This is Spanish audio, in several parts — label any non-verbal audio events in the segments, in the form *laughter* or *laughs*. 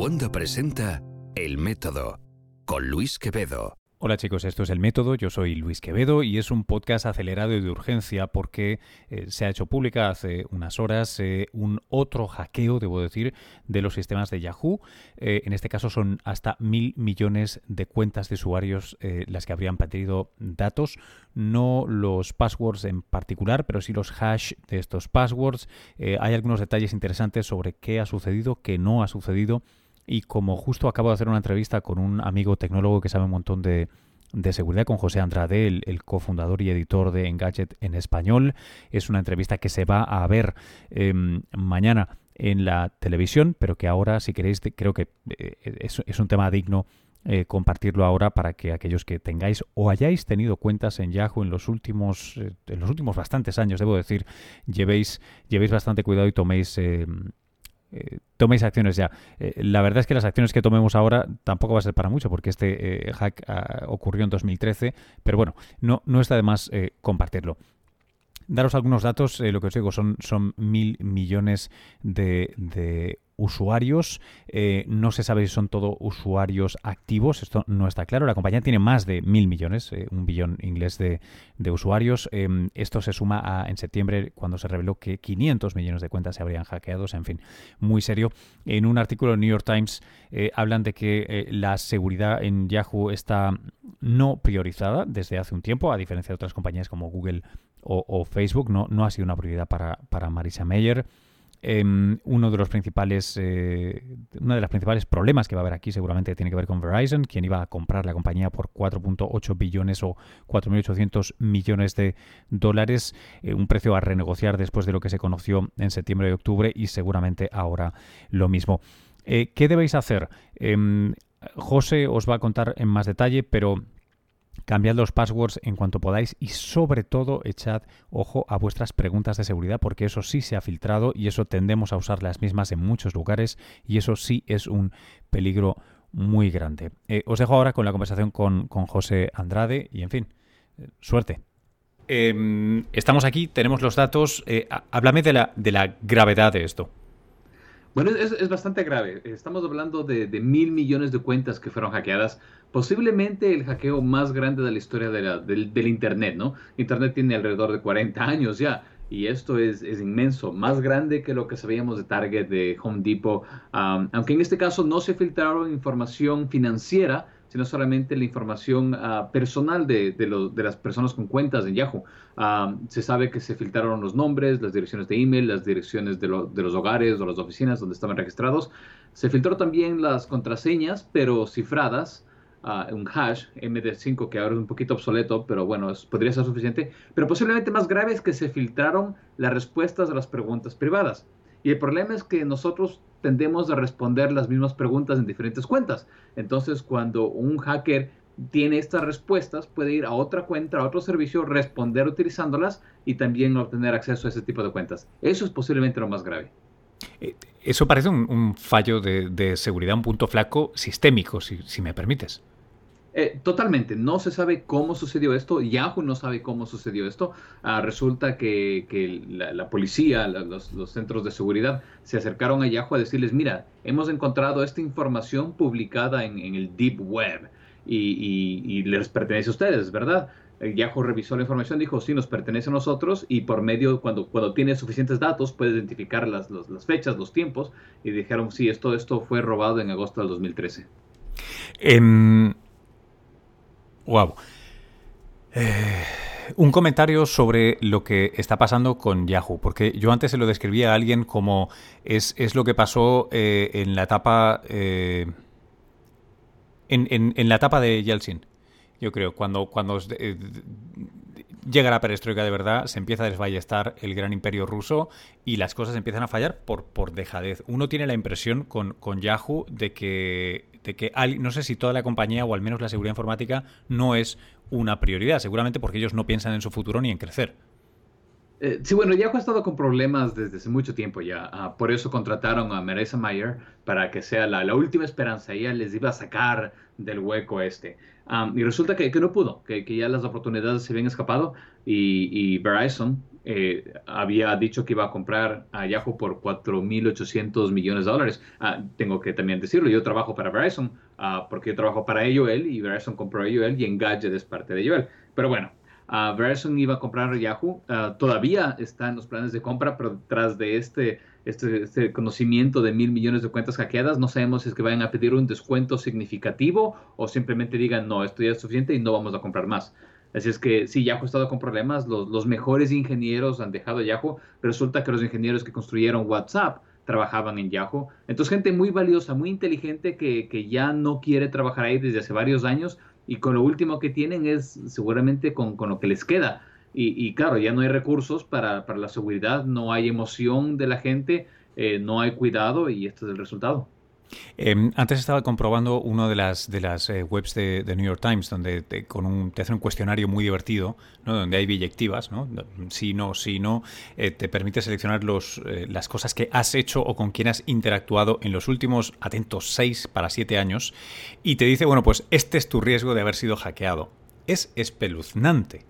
Wanda presenta El Método con Luis Quevedo. Hola chicos, esto es El Método, yo soy Luis Quevedo y es un podcast acelerado y de urgencia porque eh, se ha hecho pública hace unas horas eh, un otro hackeo, debo decir, de los sistemas de Yahoo. Eh, en este caso son hasta mil millones de cuentas de usuarios las que habrían perdido datos, no los passwords en particular, pero sí los hash de estos passwords. hay algunos detalles interesantes sobre qué ha sucedido, qué no ha sucedido y como justo acabo de hacer una entrevista con un amigo tecnólogo que sabe un montón de, seguridad con José Andrade, el, cofundador y editor de Engadget en español. Es una entrevista que se va a ver em, mañana en la televisión, pero que ahora, si queréis, creo que eh, es, un tema digno eh, compartirlo ahora para que aquellos que tengáis o hayáis tenido cuentas en Yahoo en los últimos, eh, en los últimos bastantes años, debo decir, llevéis, llevéis bastante cuidado y toméis em, eh, toméis acciones ya. Eh, la verdad es que las acciones que tomemos ahora tampoco va a ser para mucho, porque este eh, hack ah, ocurrió en 2013, pero bueno, no, no está de más compartirlo. Daros algunos datos, lo que os digo son, son mil millones de, de usuarios. Eh, no se sabe si son todos usuarios activos, esto no está claro. La compañía tiene más de mil millones, eh, un billón inglés de, usuarios. Em, esto se suma a en septiembre cuando se reveló que 500 millones de cuentas se habrían hackeado. en fin, muy serio. En un artículo del New York Times eh, hablan de que la seguridad en Yahoo está no priorizada desde hace un tiempo, a diferencia de otras compañías como Google o, Facebook. No, no ha sido una prioridad para, para Marisa Mayer. Em, uno de los principales, eh, uno de los principales problemas que va a haber aquí seguramente tiene que ver con Verizon, quien iba a comprar la compañía por 4.8 billones o 4.800 millones de dólares, eh, un precio a renegociar después de lo que se conoció en septiembre y octubre y seguramente ahora lo mismo. Eh, ¿Qué debéis hacer? Em, José os va a contar en más detalle, pero Cambiad los passwords en cuanto podáis y sobre todo echad ojo a vuestras preguntas de seguridad porque eso sí se ha filtrado y eso tendemos a usar las mismas en muchos lugares y eso sí es un peligro muy grande. Eh, os dejo ahora con la conversación con, José Andrade y en fin, eh, suerte. Em, estamos aquí, tenemos los datos. Eh, háblame de la, de la gravedad de esto. Bueno, es, bastante grave. Estamos hablando de, mil millones de cuentas que fueron hackeadas. Posiblemente el hackeo más grande de la historia del, Internet, ¿no? Internet tiene alrededor de 40 años ya. Y esto es, inmenso, más grande que lo que sabíamos de Target, de Home Depot. aunque en este caso no se filtraron información financiera, sino solamente la información ah, personal de, de, las personas con cuentas en Yahoo. Ah, se sabe que se filtraron los nombres, las direcciones de email, las direcciones de, los hogares o las oficinas donde estaban registrados. Se filtró también las contraseñas, pero cifradas. Uh, un hash MD5 que ahora es un poquito obsoleto, pero bueno, podría ser suficiente. Pero posiblemente más grave es que se filtraron las respuestas a las preguntas privadas. Y el problema es que nosotros tendemos a responder las mismas preguntas en diferentes cuentas. Entonces, cuando un hacker tiene estas respuestas, puede ir a otra cuenta, a otro servicio, responder utilizándolas y también obtener acceso a ese tipo de cuentas. Eso es posiblemente lo más grave. Eh, eso parece un, fallo de, seguridad, un punto flaco sistémico, si me permites. Eh, totalmente, no se sabe cómo sucedió esto, Yahoo no sabe cómo sucedió esto. Ah, resulta que, la, policía, los, centros de seguridad se acercaron a Yahoo a decirles, mira, hemos encontrado esta información publicada en, el Deep Web y, les pertenece a ustedes, ¿verdad? Eh, Yahoo revisó la información, dijo, sí, nos pertenece a nosotros y por medio, cuando, cuando tiene suficientes datos, puede identificar las, las fechas, los tiempos y dijeron, sí, esto, esto fue robado en agosto del 2013. Wow. Eh, un comentario sobre lo que está pasando con Yahoo, porque yo antes se lo describía a alguien como es, lo que pasó eh, en la etapa eh, en, la etapa de Yeltsin. Yo creo, cuando, cuando llega la perestroika de verdad, se empieza a desballestar el gran imperio ruso y las cosas empiezan a fallar por, por dejadez. Uno tiene la impresión con, con Yahoo de que, de que no sé si toda la compañía o al menos la seguridad informática no es una prioridad, seguramente porque ellos no piensan en su futuro ni en crecer. Eh, sí, bueno, Yahoo ha estado con problemas desde hace mucho tiempo ya. Ah, por eso contrataron a Marisa Mayer para que sea la, última esperanza. Ella les iba a sacar del hueco este. y resulta que, no pudo, que, ya las oportunidades se habían escapado y, Verizon eh, había dicho que iba a comprar a Yahoo por 4.800 millones de dólares. Ah, tengo que también decirlo, yo trabajo para Verizon, ah, porque yo trabajo para AOL y Verizon compró AOL y Engadget es parte de AOL. Pero bueno, Verizon iba a comprar Yahoo, todavía está en los planes de compra, pero detrás de este, este, este, conocimiento de mil millones de cuentas hackeadas, no sabemos si es que vayan a pedir un descuento significativo o simplemente digan, no, esto ya es suficiente y no vamos a comprar más. Así es que sí, Yahoo ha estado con problemas, los, los mejores ingenieros han dejado Yahoo, resulta que los ingenieros que construyeron WhatsApp trabajaban en Yahoo. Entonces, gente muy valiosa, muy inteligente que, que, ya no quiere trabajar ahí desde hace varios años y con lo último que tienen es seguramente con, con lo que les queda. Y, y, claro, ya no hay recursos para, para, la seguridad, no hay emoción de la gente, eh, no hay cuidado y este es el resultado. Eh, antes estaba comprobando una de las, de las eh, webs de, New York Times donde te, con un, te hacen un cuestionario muy divertido, donde hay billectivas, ¿no? si no, si no, eh, te permite seleccionar los, eh, las cosas que has hecho o con quien has interactuado en los últimos, atentos, 6 para 7 años, y te dice, bueno, pues este es tu riesgo de haber sido hackeado. Es espeluznante.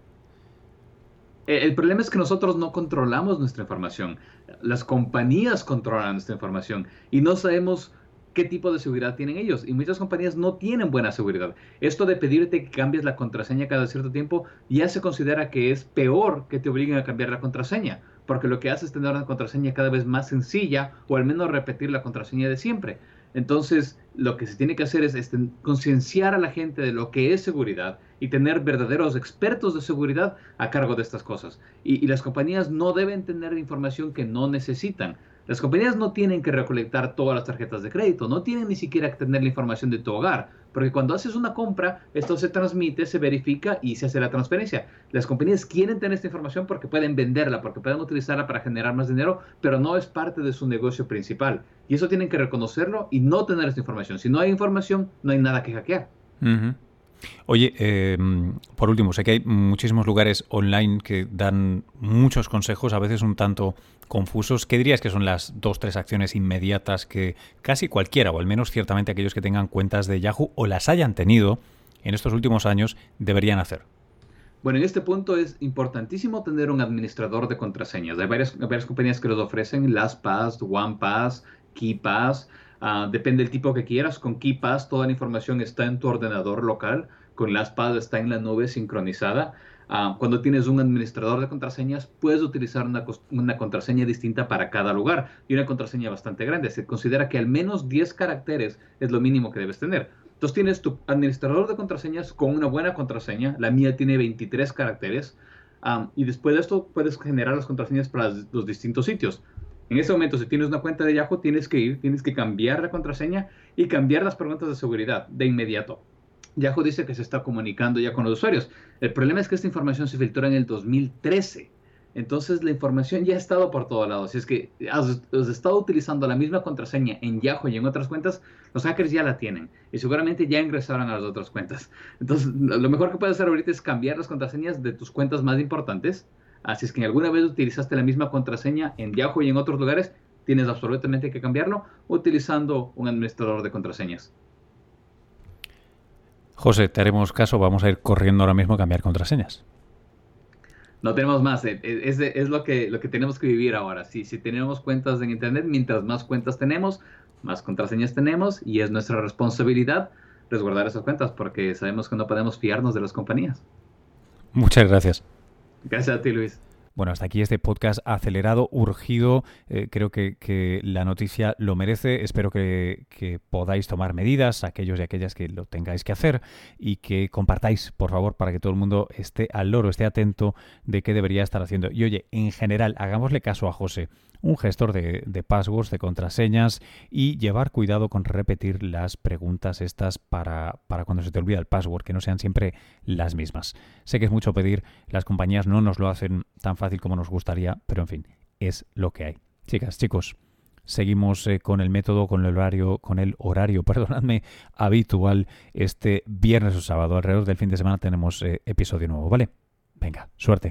El problema es que nosotros no controlamos nuestra información. Las compañías controlan nuestra información y no sabemos qué tipo de seguridad tienen ellos. Y muchas compañías no tienen buena seguridad. Esto de pedirte que cambies la contraseña cada cierto tiempo ya se considera que es peor que te obliguen a cambiar la contraseña, porque lo que hace es tener una contraseña cada vez más sencilla o al menos repetir la contraseña de siempre. Entonces, lo que se tiene que hacer es, es concienciar a la gente de lo que es seguridad y tener verdaderos expertos de seguridad a cargo de estas cosas. Y las compañías no deben tener información que no necesitan. Las compañías no tienen que recolectar todas las tarjetas de crédito, no tienen ni siquiera que tener la información de tu hogar, porque cuando haces una compra, esto se transmite, se verifica y se hace la transferencia. Las compañías quieren tener esta información porque pueden venderla, porque pueden utilizarla para generar más dinero, pero no es parte de su negocio principal. Y eso tienen que reconocerlo y no tener esta información. Si no hay información, no hay nada que hackear. Uh. Oye, eh, por último, sé que hay muchísimos lugares online que dan muchos consejos, a veces un tanto confusos. ¿Qué dirías que son las dos, tres acciones inmediatas que casi cualquiera, o al menos ciertamente aquellos que tengan cuentas de Yahoo o las hayan tenido en estos últimos años, deberían hacer? Bueno, en este punto es importantísimo tener un administrador de contraseñas. Hay varias, varias compañías que los ofrecen, LastPass, OnePass, KeyPass. Uh, depende del tipo que quieras. Con KeyPass toda la información está en tu ordenador local. Con LastPass está en la nube sincronizada. Uh, cuando tienes un administrador de contraseñas, puedes utilizar una, una, contraseña distinta para cada lugar y una contraseña bastante grande. Se considera que al menos 10 caracteres es lo mínimo que debes tener. Entonces tienes tu administrador de contraseñas con una buena contraseña. La mía tiene 23 caracteres. Um, y después de esto puedes generar las contraseñas para los distintos sitios. En ese momento, si tienes una cuenta de Yahoo, tienes que ir, tienes que cambiar la contraseña y cambiar las preguntas de seguridad de inmediato. Yahoo dice que se está comunicando ya con los usuarios. El problema es que esta información se filtró en el 2013. Entonces la información ya ha estado por todos lados. Si es que has, has, estado utilizando la misma contraseña en Yahoo y en otras cuentas, los hackers ya la tienen. Y seguramente ya ingresaron a las otras cuentas. Entonces lo mejor que puedes hacer ahorita es cambiar las contraseñas de tus cuentas más importantes Así es que alguna vez utilizaste la misma contraseña en Yahoo y en otros lugares, tienes absolutamente que cambiarlo utilizando un administrador de contraseñas. José, te haremos caso, vamos a ir corriendo ahora mismo a cambiar contraseñas. No tenemos más, es, es lo, que, lo que tenemos que vivir ahora. Si, si tenemos cuentas en Internet, mientras más cuentas tenemos, más contraseñas tenemos y es nuestra responsabilidad resguardar esas cuentas porque sabemos que no podemos fiarnos de las compañías. Muchas gracias. Gracias a ti, Luis. Bueno, hasta aquí este podcast acelerado, urgido. Eh, creo que, que, la noticia lo merece. Espero que, que, podáis tomar medidas, aquellos y aquellas que lo tengáis que hacer, y que compartáis, por favor, para que todo el mundo esté al loro, esté atento de qué debería estar haciendo. Y oye, en general, hagámosle caso a José un gestor de, de, passwords, de contraseñas y llevar cuidado con repetir las preguntas estas para, para cuando se te olvida el password, que no sean siempre las mismas. Sé que es mucho pedir, las compañías no nos lo hacen tan fácil como nos gustaría, pero en fin, es lo que hay. Chicas, chicos, seguimos eh, con el método, con el horario, con el horario, *laughs* perdonadme, habitual este viernes o sábado. Alrededor del fin de semana tenemos eh, episodio nuevo, ¿vale? Venga, suerte.